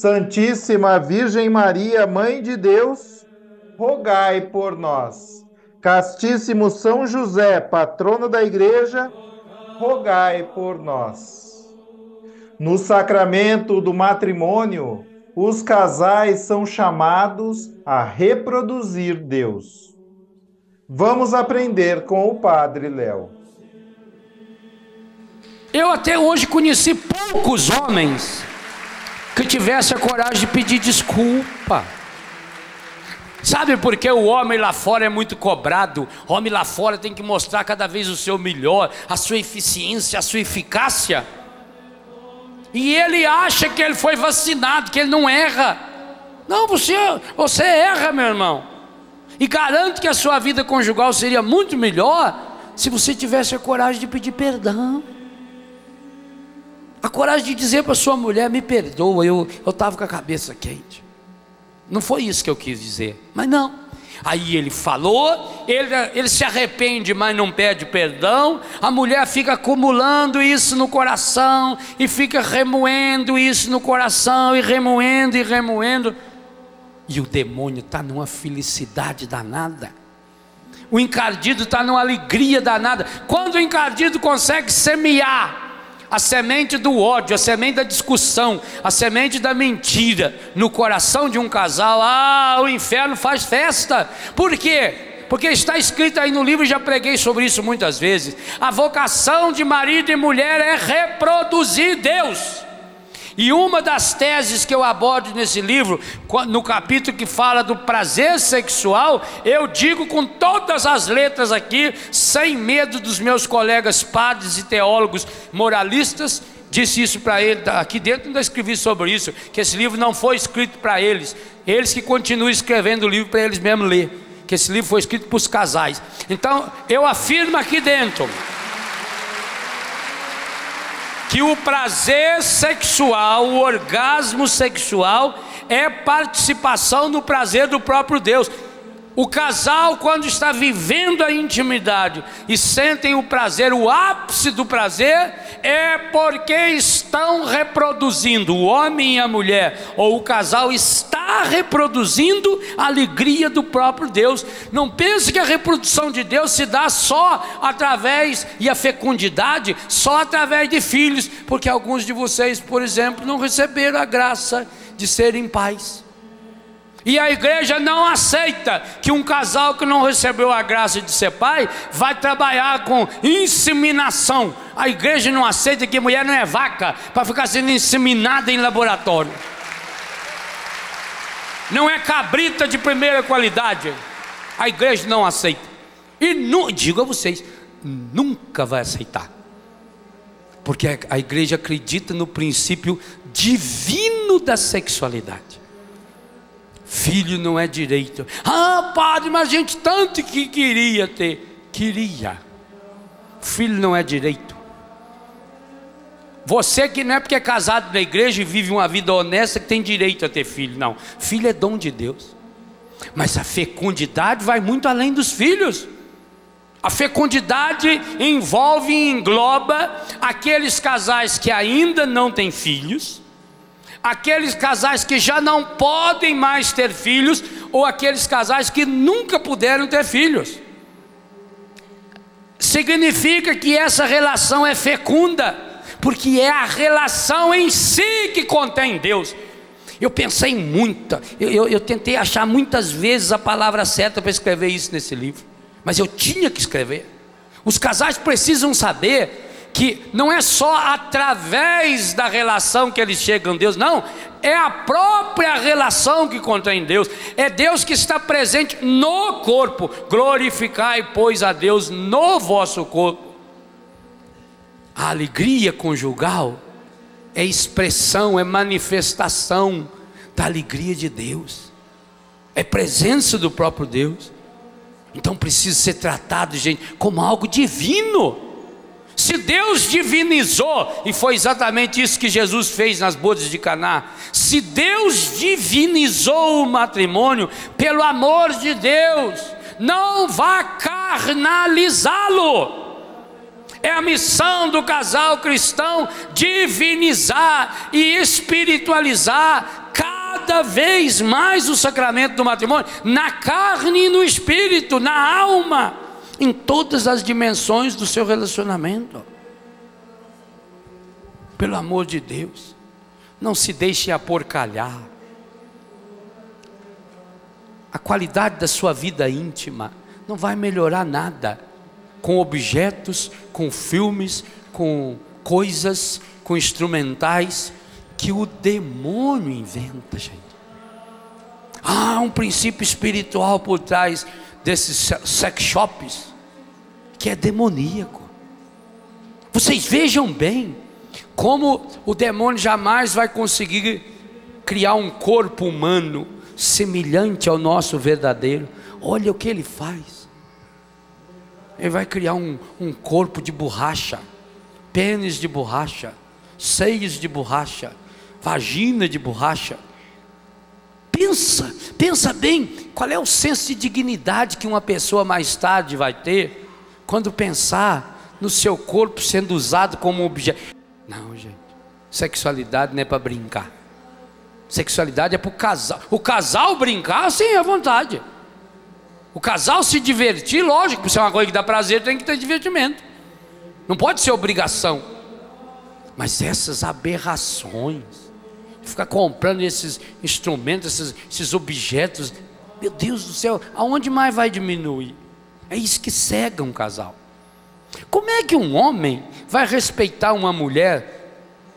Santíssima Virgem Maria, Mãe de Deus, rogai por nós. Castíssimo São José, patrono da Igreja, rogai por nós. No sacramento do matrimônio, os casais são chamados a reproduzir Deus. Vamos aprender com o Padre Léo. Eu até hoje conheci poucos homens que tivessem a coragem de pedir desculpa. Sabe por que o homem lá fora é muito cobrado? O homem lá fora tem que mostrar cada vez o seu melhor, a sua eficiência, a sua eficácia. E ele acha que ele foi vacinado, que ele não erra. Não, você, você erra, meu irmão. E garanto que a sua vida conjugal seria muito melhor se você tivesse a coragem de pedir perdão. A coragem de dizer para sua mulher: me perdoa, eu estava com a cabeça quente. Não foi isso que eu quis dizer, mas não. Aí ele falou, ele, ele se arrepende, mas não pede perdão. A mulher fica acumulando isso no coração e fica remoendo isso no coração e remoendo e remoendo. E o demônio está numa felicidade danada. O encardido está numa alegria danada. Quando o encardido consegue semear a semente do ódio, a semente da discussão, a semente da mentira no coração de um casal, ah, o inferno faz festa. Por quê? Porque está escrito aí no livro, já preguei sobre isso muitas vezes. A vocação de marido e mulher é reproduzir Deus. E uma das teses que eu abordo nesse livro, no capítulo que fala do prazer sexual, eu digo com todas as letras aqui, sem medo dos meus colegas padres e teólogos moralistas, disse isso para ele, aqui dentro ainda escrevi sobre isso, que esse livro não foi escrito para eles, eles que continuam escrevendo o livro para eles mesmos ler, que esse livro foi escrito para os casais. Então, eu afirmo aqui dentro, que o prazer sexual, o orgasmo sexual, é participação no prazer do próprio Deus. O casal, quando está vivendo a intimidade e sentem o prazer, o ápice do prazer, é porque estão reproduzindo, o homem e a mulher, ou o casal está reproduzindo a alegria do próprio Deus. Não pense que a reprodução de Deus se dá só através, e a fecundidade, só através de filhos, porque alguns de vocês, por exemplo, não receberam a graça de serem pais. E a igreja não aceita que um casal que não recebeu a graça de ser pai vai trabalhar com inseminação. A igreja não aceita que mulher não é vaca para ficar sendo inseminada em laboratório. Não é cabrita de primeira qualidade. A igreja não aceita. E não, digo a vocês, nunca vai aceitar. Porque a igreja acredita no princípio divino da sexualidade. Filho não é direito. Ah, padre, mas a gente tanto que queria ter. Queria. Filho não é direito. Você que não é porque é casado na igreja e vive uma vida honesta que tem direito a ter filho. Não. Filho é dom de Deus. Mas a fecundidade vai muito além dos filhos. A fecundidade envolve e engloba aqueles casais que ainda não têm filhos aqueles casais que já não podem mais ter filhos, ou aqueles casais que nunca puderam ter filhos. Significa que essa relação é fecunda, porque é a relação em si que contém Deus. Eu pensei muita, eu, eu, eu tentei achar muitas vezes a palavra certa para escrever isso nesse livro, mas eu tinha que escrever. Os casais precisam saber que não é só através da relação que eles chegam a Deus, não, é a própria relação que contém Deus, é Deus que está presente no corpo. Glorificai, pois, a Deus no vosso corpo. A alegria conjugal é expressão, é manifestação da alegria de Deus, é presença do próprio Deus. Então precisa ser tratado, gente, como algo divino. Se Deus divinizou, e foi exatamente isso que Jesus fez nas bodas de Caná, se Deus divinizou o matrimônio, pelo amor de Deus, não vá carnalizá-lo. É a missão do casal cristão divinizar e espiritualizar cada vez mais o sacramento do matrimônio, na carne e no espírito, na alma em todas as dimensões do seu relacionamento. Pelo amor de Deus, não se deixe aporcalhar. A qualidade da sua vida íntima não vai melhorar nada com objetos, com filmes, com coisas, com instrumentais que o demônio inventa, gente. Há um princípio espiritual por trás desses sex shops, que é demoníaco. Vocês vejam bem como o demônio jamais vai conseguir criar um corpo humano semelhante ao nosso verdadeiro. Olha o que ele faz. Ele vai criar um, um corpo de borracha, pênis de borracha, seios de borracha, vagina de borracha Pensa, pensa bem, qual é o senso de dignidade que uma pessoa mais tarde vai ter quando pensar no seu corpo sendo usado como objeto. Não, gente. Sexualidade não é para brincar. Sexualidade é para o casal. O casal brincar, sim, à vontade. O casal se divertir, lógico, se é uma coisa que dá prazer, tem que ter divertimento. Não pode ser obrigação. Mas essas aberrações, ficar comprando esses instrumentos, esses, esses objetos. Meu Deus do céu, aonde mais vai diminuir? É isso que cega um casal. Como é que um homem vai respeitar uma mulher?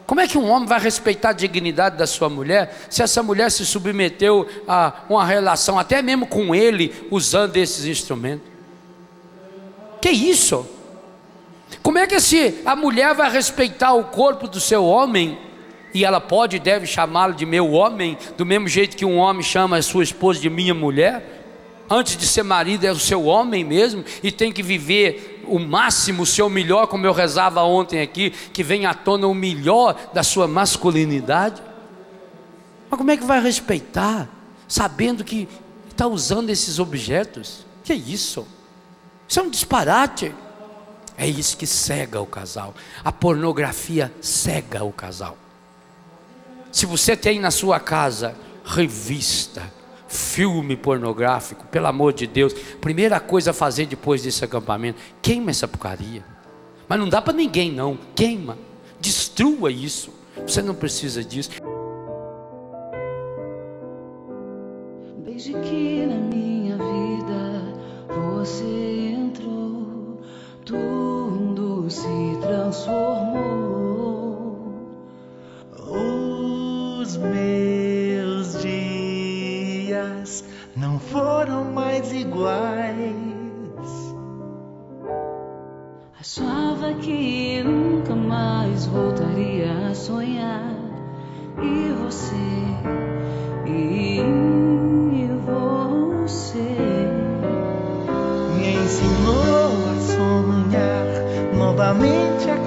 Como é que um homem vai respeitar a dignidade da sua mulher se essa mulher se submeteu a uma relação, até mesmo com ele, usando esses instrumentos? Que isso? Como é que se a mulher vai respeitar o corpo do seu homem e ela pode e deve chamá-lo de meu homem, do mesmo jeito que um homem chama a sua esposa de minha mulher. Antes de ser marido, é o seu homem mesmo, e tem que viver o máximo, o seu melhor, como eu rezava ontem aqui, que vem à tona o melhor da sua masculinidade. Mas como é que vai respeitar, sabendo que está usando esses objetos? Que é isso? Isso é um disparate. É isso que cega o casal. A pornografia cega o casal. Se você tem na sua casa revista, filme pornográfico, pelo amor de Deus, primeira coisa a fazer depois desse acampamento, queima essa porcaria. Mas não dá para ninguém não, queima, destrua isso. Você não precisa disso. Desde que na minha vida você entrou, tudo se transformou. Não foram mais iguais. Achava que nunca mais voltaria a sonhar. E você, e você me ensinou a sonhar novamente a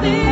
para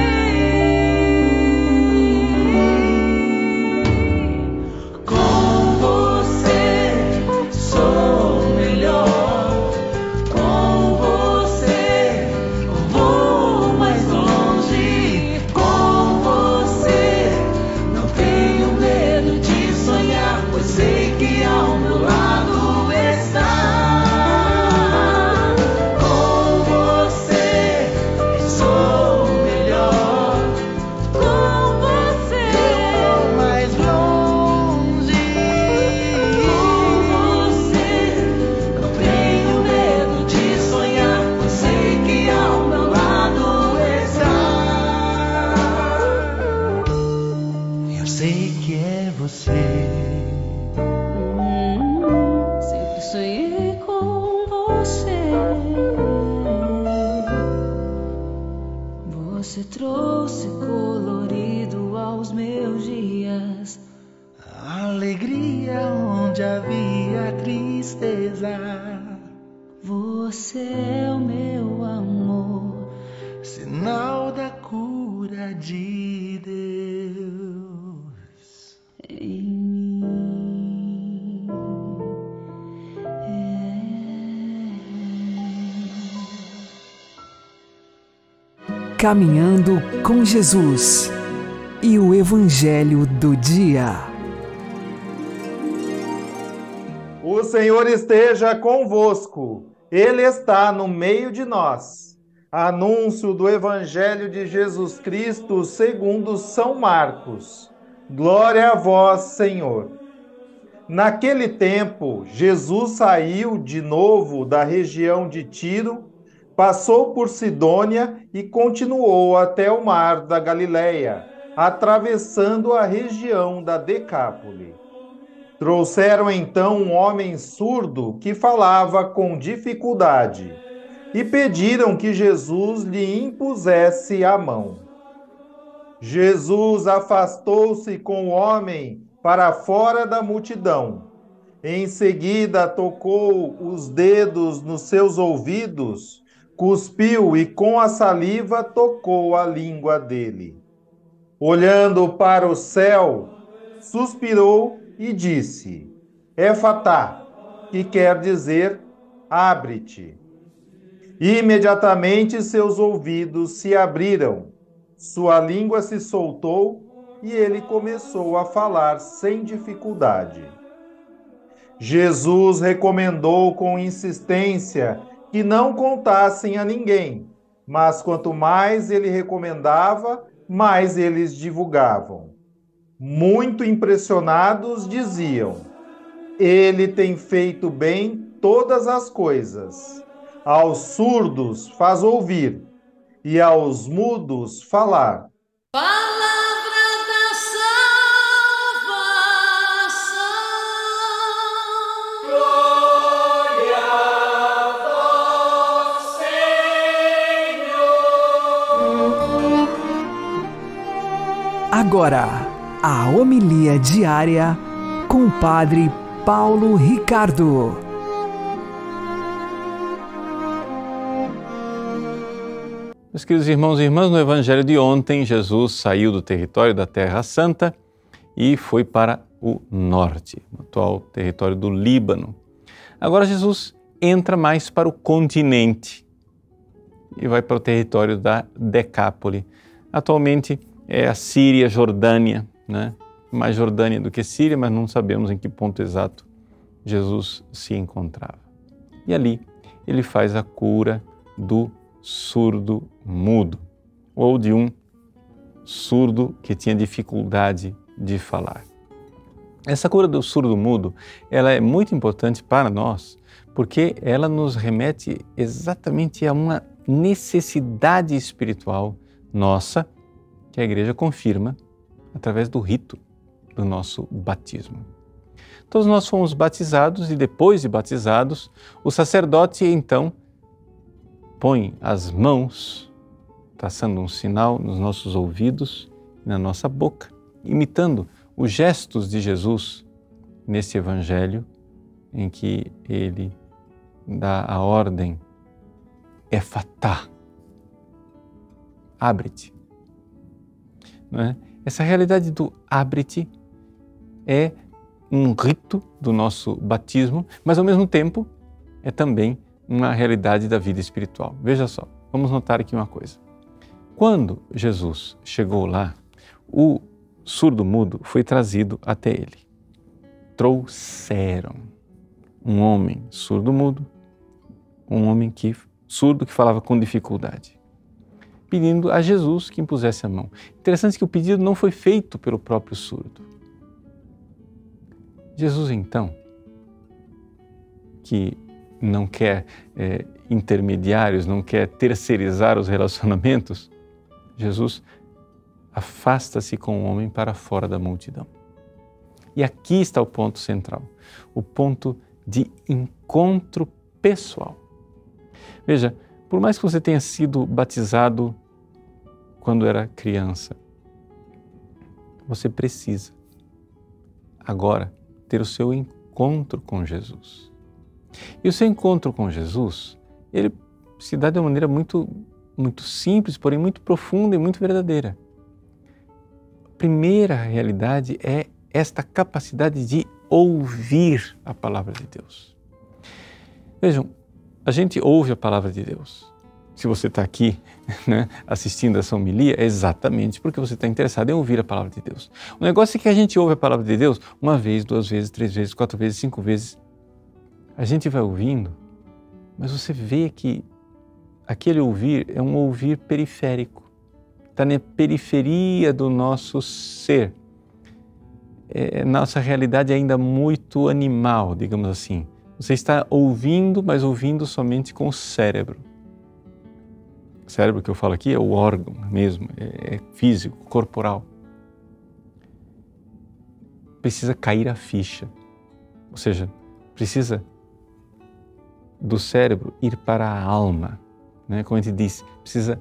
Caminhando com Jesus e o Evangelho do Dia. O Senhor esteja convosco, Ele está no meio de nós. Anúncio do Evangelho de Jesus Cristo segundo São Marcos. Glória a vós, Senhor. Naquele tempo, Jesus saiu de novo da região de Tiro, passou por Sidônia e continuou até o mar da Galileia, atravessando a região da Decápole. Trouxeram então um homem surdo que falava com dificuldade e pediram que Jesus lhe impusesse a mão. Jesus afastou-se com o homem para fora da multidão. Em seguida, tocou os dedos nos seus ouvidos, cuspiu e com a saliva tocou a língua dele. Olhando para o céu, suspirou e disse: Éfatá, que quer dizer abre-te. Imediatamente seus ouvidos se abriram, sua língua se soltou e ele começou a falar sem dificuldade. Jesus recomendou com insistência que não contassem a ninguém, mas quanto mais ele recomendava, mais eles divulgavam. Muito impressionados, diziam: Ele tem feito bem todas as coisas. Aos surdos faz ouvir, e aos mudos falar. Agora, a homilia diária com o Padre Paulo Ricardo. Meus queridos irmãos e irmãs, no Evangelho de ontem, Jesus saiu do território da Terra Santa e foi para o norte, o atual território do Líbano. Agora Jesus entra mais para o continente e vai para o território da Decápole. Atualmente é a Síria, Jordânia, né? mais Jordânia do que Síria, mas não sabemos em que ponto exato Jesus se encontrava. E ali ele faz a cura do surdo mudo ou de um surdo que tinha dificuldade de falar. Essa cura do surdo mudo, ela é muito importante para nós, porque ela nos remete exatamente a uma necessidade espiritual nossa que a igreja confirma através do rito do nosso batismo. Todos nós fomos batizados e depois de batizados, o sacerdote então põe as mãos, traçando um sinal nos nossos ouvidos e na nossa boca, imitando os gestos de Jesus nesse evangelho em que ele dá a ordem efatá, abre-te. É? Essa realidade do abre-te é um rito do nosso batismo, mas ao mesmo tempo é também uma realidade da vida espiritual. Veja só, vamos notar aqui uma coisa. Quando Jesus chegou lá, o surdo-mudo foi trazido até ele. Trouxeram um homem surdo-mudo, um homem que surdo que falava com dificuldade, pedindo a Jesus que impusesse a mão. Interessante que o pedido não foi feito pelo próprio surdo. Jesus então, que não quer é, intermediários, não quer terceirizar os relacionamentos, Jesus afasta-se com o homem para fora da multidão. E aqui está o ponto central, o ponto de encontro pessoal. Veja, por mais que você tenha sido batizado quando era criança, você precisa agora ter o seu encontro com Jesus. E o seu encontro com Jesus, ele se dá de uma maneira muito, muito simples, porém muito profunda e muito verdadeira. A primeira realidade é esta capacidade de ouvir a palavra de Deus. Vejam, a gente ouve a palavra de Deus. Se você está aqui né, assistindo essa homilia, é exatamente porque você está interessado em ouvir a palavra de Deus. O negócio é que a gente ouve a palavra de Deus uma vez, duas vezes, três vezes, quatro vezes, cinco vezes a gente vai ouvindo, mas você vê que aquele ouvir é um ouvir periférico, está na periferia do nosso ser. É, nossa realidade é ainda muito animal, digamos assim. Você está ouvindo, mas ouvindo somente com o cérebro. O cérebro que eu falo aqui é o órgão mesmo, é, é físico, corporal. Precisa cair a ficha, ou seja, precisa do cérebro ir para a alma. Né? Como a gente diz, precisa,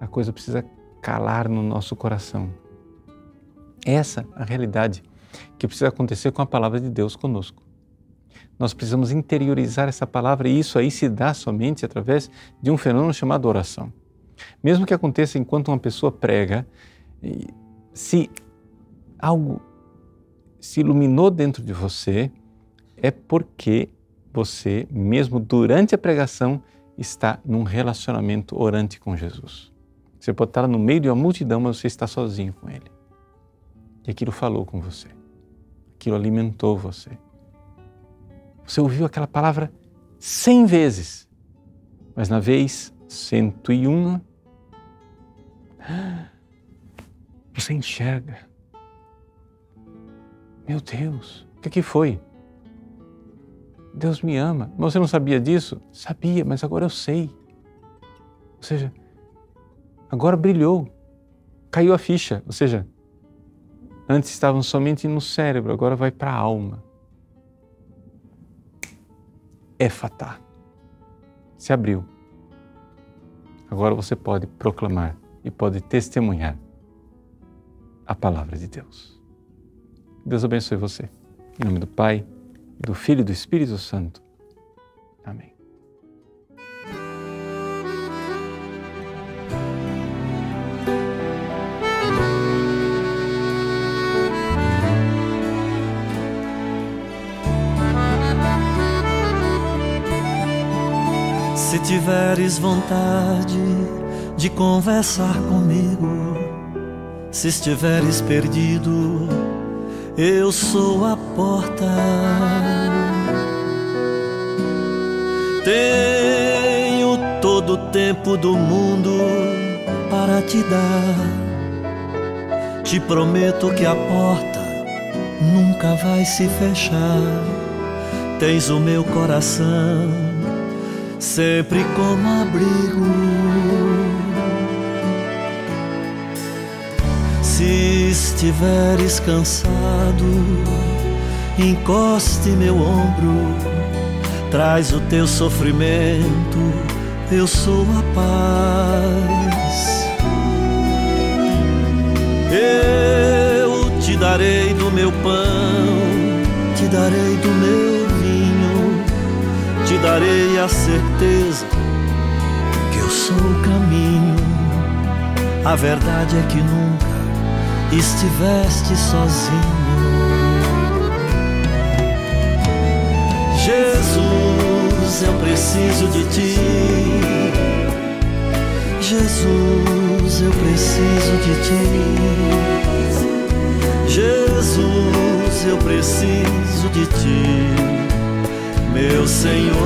a coisa precisa calar no nosso coração. Essa é a realidade que precisa acontecer com a palavra de Deus conosco. Nós precisamos interiorizar essa palavra e isso aí se dá somente através de um fenômeno chamado oração. Mesmo que aconteça enquanto uma pessoa prega, se algo se iluminou dentro de você, é porque você, mesmo durante a pregação, está num relacionamento orante com Jesus. Você pode estar no meio de uma multidão, mas você está sozinho com Ele. E aquilo falou com você. Aquilo alimentou você. Você ouviu aquela palavra cem vezes, mas na vez cento e uma, você enxerga. Meu Deus, o que, que foi? Deus me ama. Você não sabia disso? Sabia, mas agora eu sei. Ou seja, agora brilhou, caiu a ficha. Ou seja, antes estavam somente no cérebro, agora vai para a alma. É fatá. Se abriu. Agora você pode proclamar e pode testemunhar a palavra de Deus. Deus abençoe você. Em nome do Pai do Filho e do Espírito Santo. Amém. Se tiveres vontade de conversar comigo, se estiveres perdido, eu sou a porta. Tenho todo o tempo do mundo para te dar. Te prometo que a porta nunca vai se fechar. Tens o meu coração sempre como abrigo. Se estiveres cansado, encoste meu ombro, traz o teu sofrimento, eu sou a paz. Eu te darei do meu pão, te darei do meu darei a certeza que eu sou o caminho. A verdade é que nunca estiveste sozinho. Jesus, eu preciso de ti. Jesus, eu preciso de ti. Jesus, eu preciso de ti, meu Senhor.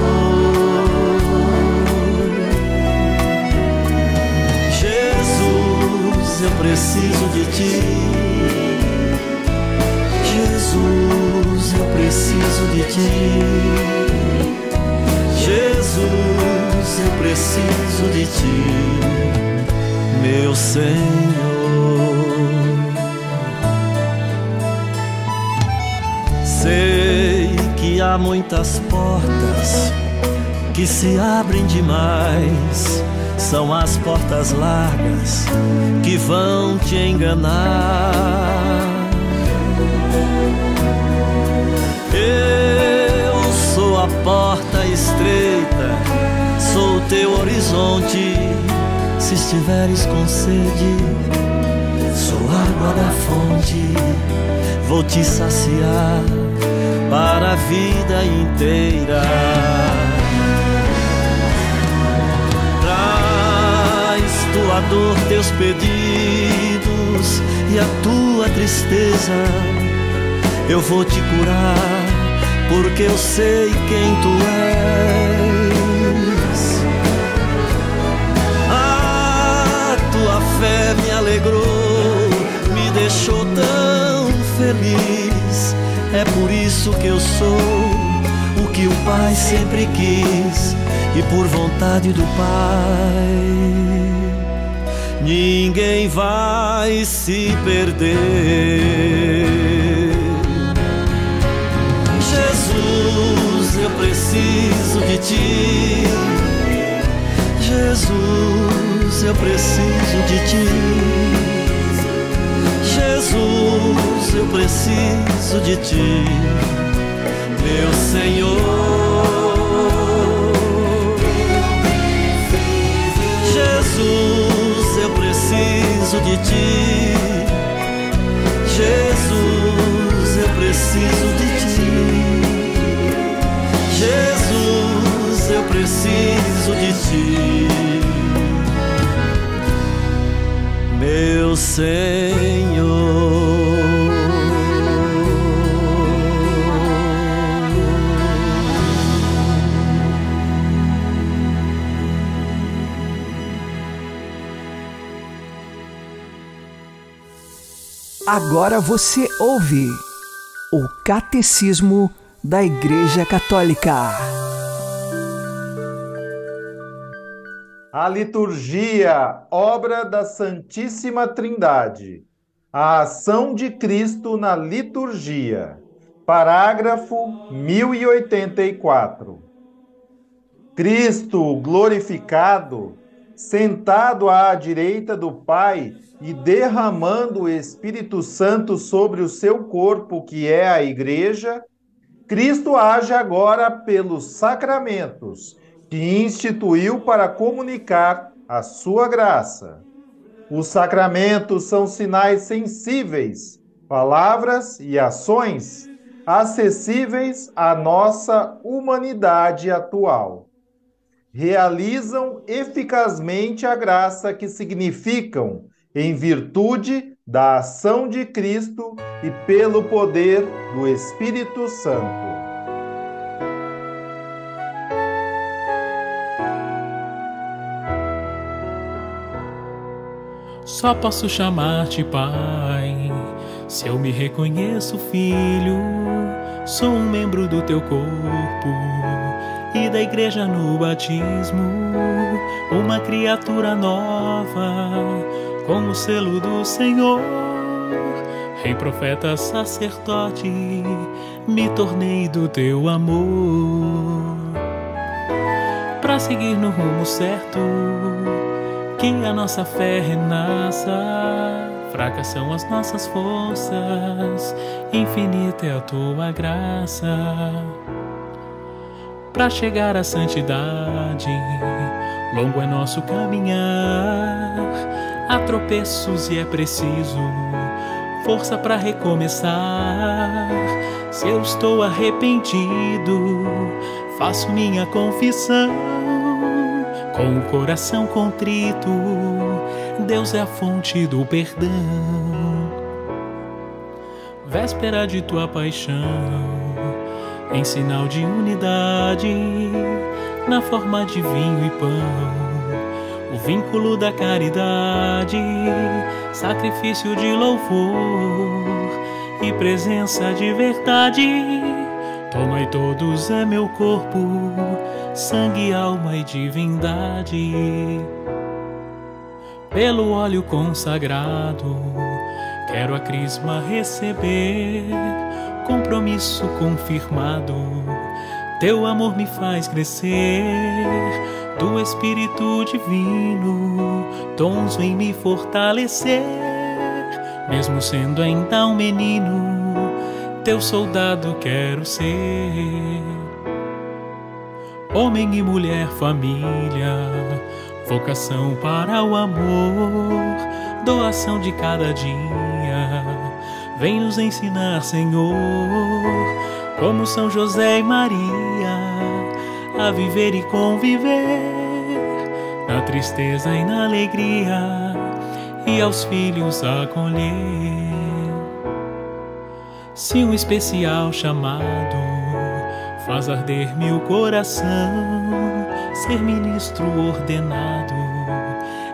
Jesus, eu preciso de ti. Jesus, eu preciso de ti. Jesus, eu preciso de ti, meu Senhor. Muitas portas que se abrem demais. São as portas largas que vão te enganar. Eu sou a porta estreita, sou teu horizonte. Se estiveres com sede, sou água da fonte, vou te saciar para a vida inteira. Traz tua dor, teus pedidos e a tua tristeza eu vou te curar, porque eu sei quem tu és. A tua fé me alegrou, me deixou tão feliz. É por isso que eu sou o que o Pai sempre quis, e por vontade do Pai. Ninguém vai se perder. Jesus, eu preciso de ti. Jesus, eu preciso de ti. Eu preciso de ti, meu Senhor. Jesus, eu preciso de ti. Jesus, eu preciso de ti. Jesus, eu preciso de ti, meu Senhor. Agora você ouve o Catecismo da Igreja Católica. A liturgia, obra da Santíssima Trindade. A ação de Cristo na liturgia. Parágrafo 1084. Cristo glorificado, sentado à direita do Pai e derramando o Espírito Santo sobre o seu corpo, que é a Igreja, Cristo age agora pelos sacramentos que instituiu para comunicar a sua graça. Os sacramentos são sinais sensíveis, palavras e ações acessíveis à nossa humanidade atual. Realizam eficazmente a graça que significam em virtude da ação de Cristo e pelo poder do Espírito Santo. Só posso chamar-te Pai, se eu me reconheço filho, sou um membro do teu corpo e da igreja no batismo, uma criatura nova, com o selo do Senhor. Rei, profeta, sacerdote, me tornei do teu amor. para seguir no rumo certo. Que a nossa fé renasça. Fracas são as nossas forças, infinita é a tua graça. Para chegar à santidade, longo é nosso caminhar. Há tropeços e é preciso força para recomeçar. Se eu estou arrependido, faço minha confissão. Com o coração contrito, Deus é a fonte do perdão. Véspera de tua paixão, em sinal de unidade, na forma de vinho e pão, o vínculo da caridade, sacrifício de louvor e presença de verdade. Tomai todos é meu corpo, sangue, alma e divindade. Pelo óleo consagrado, quero a crisma receber, compromisso confirmado. Teu amor me faz crescer, do Espírito Divino, tons vem me fortalecer, mesmo sendo ainda um menino, teu soldado quero ser. Homem e mulher, família, vocação para o amor, doação de cada dia. Vem nos ensinar, Senhor, como São José e Maria, a viver e conviver na tristeza e na alegria, e aos filhos acolher. Se um especial chamado faz arder meu coração, ser ministro ordenado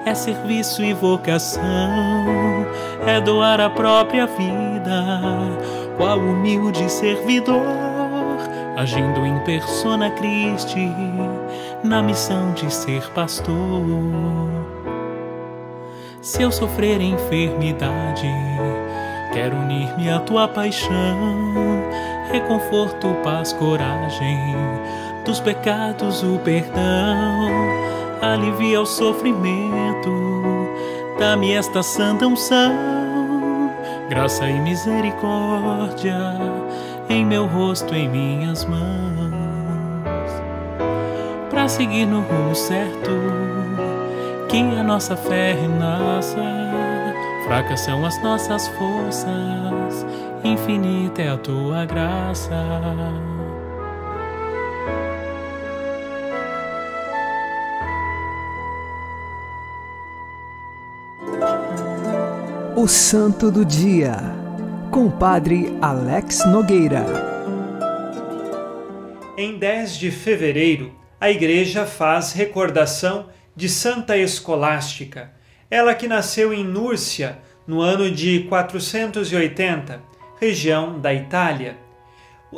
é serviço e vocação, é doar a própria vida, qual humilde servidor, agindo em persona Christi, na missão de ser pastor. Se eu sofrer enfermidade, quero unir-me à tua paixão, reconforto, paz, coragem, dos pecados o perdão, alivia o sofrimento, dá-me esta santa unção, graça e misericórdia em meu rosto, em minhas mãos, para seguir no rumo certo, que a nossa fé renasça, fracas são as nossas forças, infinita é a tua graça. O Santo do Dia, com Padre Alex Nogueira. Em 10 de fevereiro, a Igreja faz recordação de Santa Escolástica, ela que nasceu em Núrcia no ano de 480, região da Itália.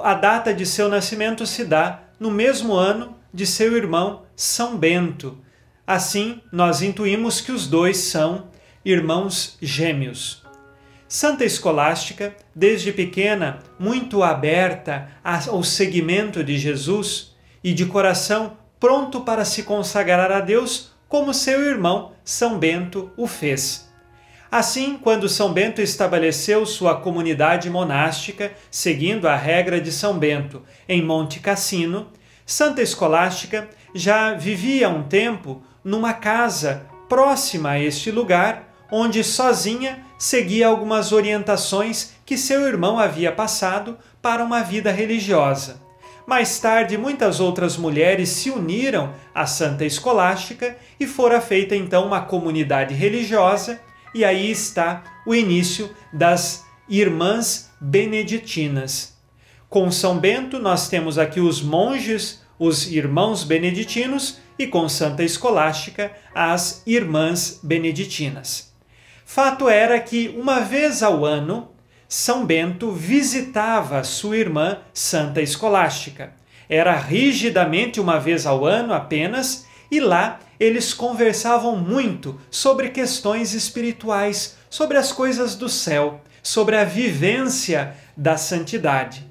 A data de seu nascimento se dá no mesmo ano de seu irmão São Bento. Assim, nós intuímos que os dois são irmãos gêmeos. Santa Escolástica, desde pequena, muito aberta ao seguimento de Jesus e de coração pronto para se consagrar a Deus, como seu irmão São Bento o fez. Assim, quando São Bento estabeleceu sua comunidade monástica, seguindo a regra de São Bento, em Monte Cassino, Santa Escolástica já vivia um tempo numa casa próxima a este lugar, onde sozinha seguia algumas orientações que seu irmão havia passado para uma vida religiosa. Mais tarde, muitas outras mulheres se uniram à Santa Escolástica e fora feita então uma comunidade religiosa, e aí está o início das Irmãs Beneditinas. Com São Bento, nós temos aqui os monges, os irmãos beneditinos, e com Santa Escolástica, as Irmãs Beneditinas. Fato era que, uma vez ao ano, São Bento visitava sua irmã Santa Escolástica. Era rigidamente uma vez ao ano apenas, e lá eles conversavam muito sobre questões espirituais, sobre as coisas do céu, sobre a vivência da santidade.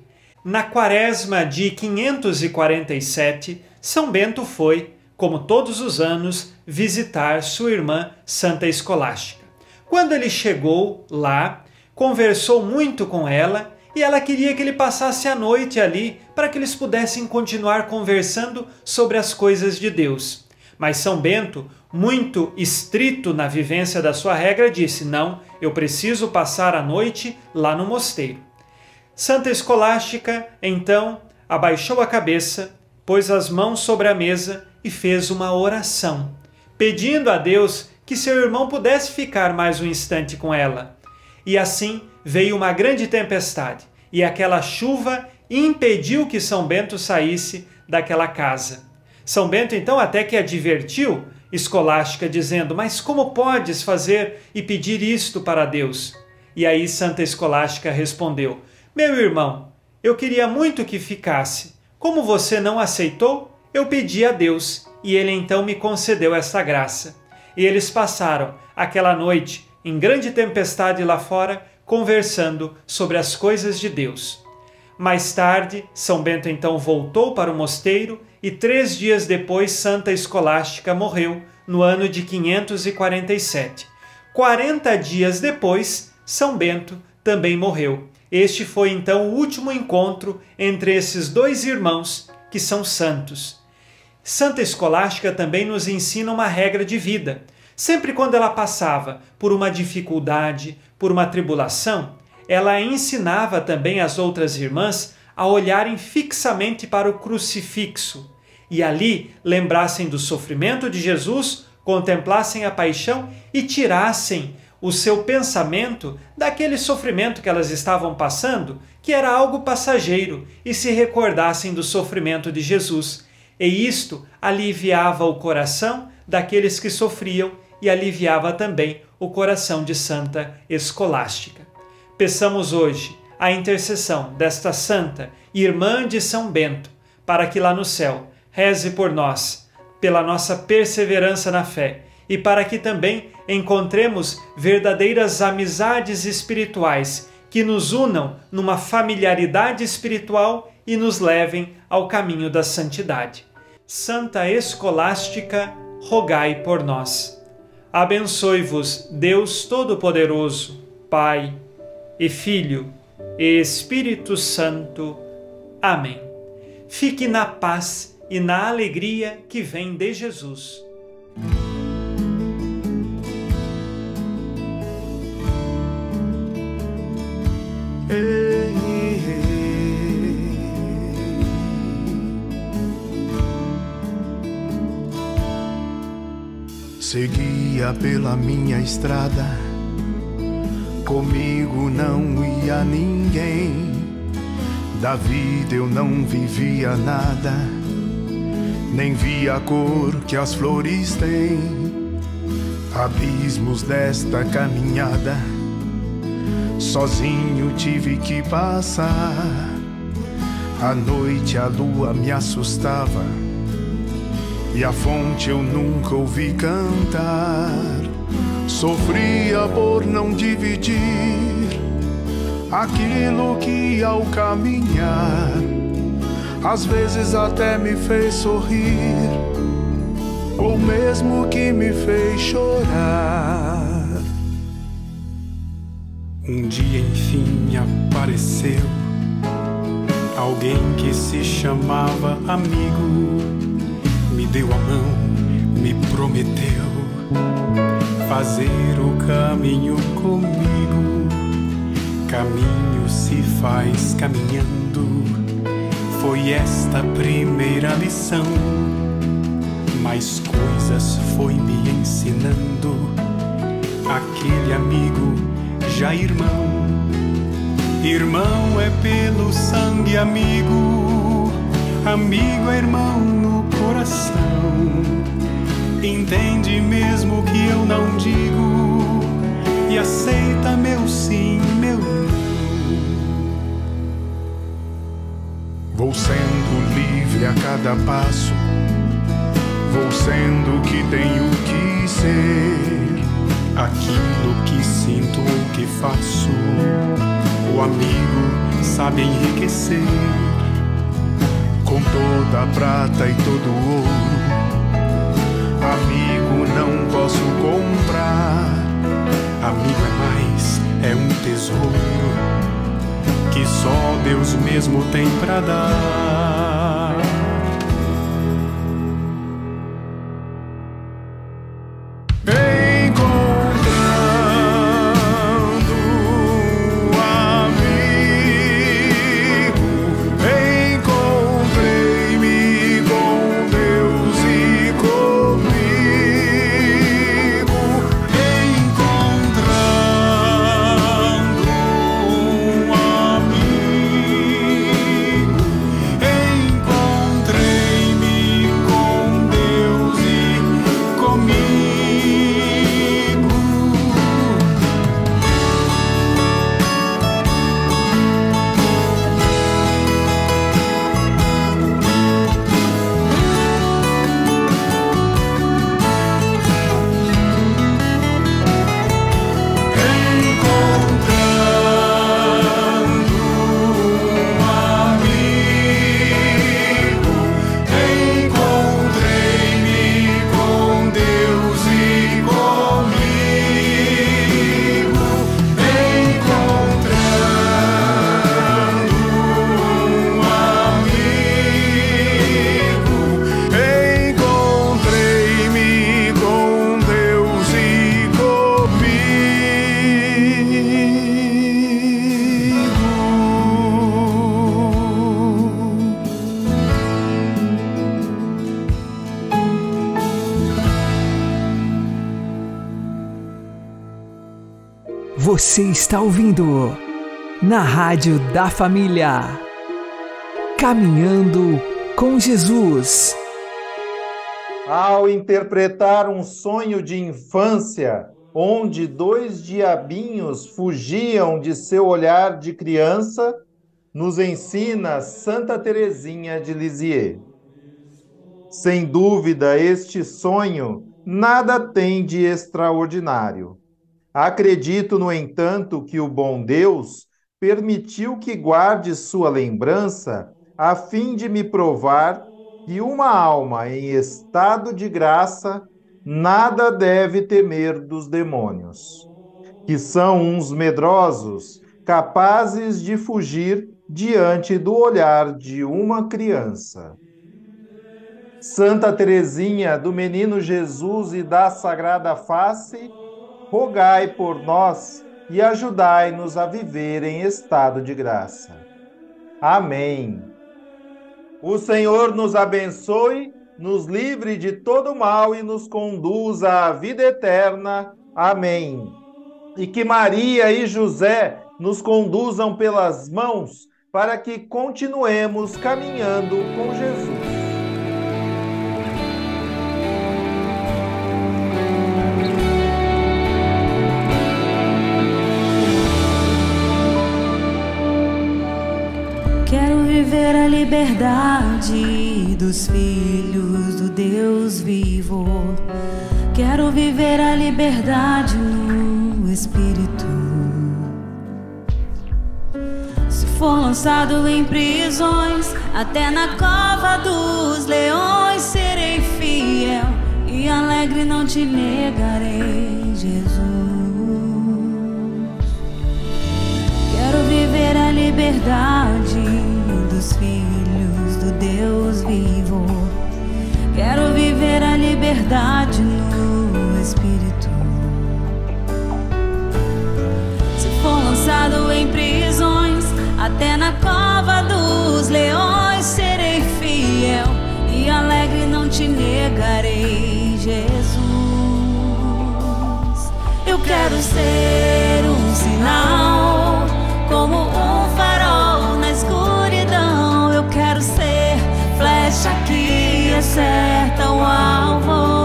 Na quaresma de 547, São Bento foi como todos os anos, visitar sua irmã Santa Escolástica. Quando ele chegou lá, conversou muito com ela e ela queria que ele passasse a noite ali para que eles pudessem continuar conversando sobre as coisas de Deus. Mas São Bento, muito estrito na vivência da sua regra, disse: Não, eu preciso passar a noite lá no mosteiro. Santa Escolástica, então, abaixou a cabeça, pôs as mãos sobre a mesa e fez uma oração, pedindo a Deus que seu irmão pudesse ficar mais um instante com ela. E assim veio uma grande tempestade, e aquela chuva impediu que São Bento saísse daquela casa. São Bento então até que advertiu Escolástica, dizendo: Mas como podes fazer e pedir isto para Deus? E aí Santa Escolástica respondeu: Meu irmão, eu queria muito que ficasse. Como você não aceitou, eu pedi a Deus e ele então me concedeu esta graça. E eles passaram aquela noite em grande tempestade lá fora, conversando sobre as coisas de Deus. Mais tarde, São Bento então voltou para o mosteiro e três dias depois Santa Escolástica morreu, no ano de 547. Quarenta dias depois, São Bento também morreu. Este foi então o último encontro entre esses dois irmãos que são santos. Santa Escolástica também nos ensina uma regra de vida. Sempre quando ela passava por uma dificuldade, por uma tribulação, ela ensinava também as outras irmãs a olharem fixamente para o crucifixo e ali lembrassem do sofrimento de Jesus, contemplassem a paixão e tirassem o seu pensamento daquele sofrimento que elas estavam passando, que era algo passageiro, e se recordassem do sofrimento de Jesus. E isto aliviava o coração daqueles que sofriam e aliviava também o coração de Santa Escolástica. Peçamos hoje a intercessão desta santa irmã de São Bento, para que lá no céu reze por nós, pela nossa perseverança na fé e para que também encontremos verdadeiras amizades espirituais que nos unam numa familiaridade espiritual e nos levem ao caminho da santidade. Santa Escolástica, rogai por nós. Abençoe-vos Deus Todo-Poderoso, Pai e Filho e Espírito Santo. Amém. Fique na paz e na alegria que vem de Jesus. Ei, Seguia pela minha estrada, comigo não ia ninguém. Da vida eu não vivia nada, nem via a cor que as flores têm. Abismos desta caminhada Sozinho tive que passar. À noite a lua me assustava e a fonte eu nunca ouvi cantar. Sofria por não dividir aquilo que ao caminhar às vezes até me fez sorrir, ou mesmo que me fez chorar. Um dia enfim apareceu alguém que se chamava amigo, deu a mão, me prometeu fazer o caminho comigo. Caminho se faz caminhando, foi esta primeira lição. Mais coisas foi me ensinando aquele amigo já irmão. Irmão é pelo sangue amigo, amigo é irmão coração. Entende mesmo que eu não digo e aceita meu sim, meu não. Vou sendo livre a cada passo, vou sendo o que tenho que ser aquilo que sinto ou que faço. O amigo sabe enriquecer com toda a prata e todo o ouro. Amigo não posso comprar, amigo é mais, é um tesouro que só Deus mesmo tem pra dar. Você está ouvindo na Rádio da Família. Caminhando com Jesus. Ao interpretar um sonho de infância, onde dois diabinhos fugiam de seu olhar de criança, nos ensina Santa Teresinha de Lisieux. Sem dúvida, este sonho nada tem de extraordinário. Acredito, no entanto, que o bom Deus permitiu que guarde sua lembrança a fim de me provar que uma alma em estado de graça nada deve temer dos demônios, que são uns medrosos, capazes de fugir diante do olhar de uma criança. Santa Teresinha do Menino Jesus e da Sagrada Face, rogai por nós e ajudai-nos a viver em estado de graça. Amém. O Senhor nos abençoe, nos livre de todo mal e nos conduza à vida eterna. Amém. E que Maria e José nos conduzam pelas mãos para que continuemos caminhando com Jesus. Viver a liberdade dos filhos do Deus vivo. Quero viver a liberdade no Espírito. Se for lançado em prisões, até na cova dos leões, serei fiel e alegre não te negarei, Jesus. Quero viver a liberdade dos filhos do Deus vivo. Quero viver a liberdade no Espírito. Se for lançado em prisões, até na cova dos leões, serei fiel e alegre não te negarei, Jesus. Eu quero ser um sinal, como acerta o alvo.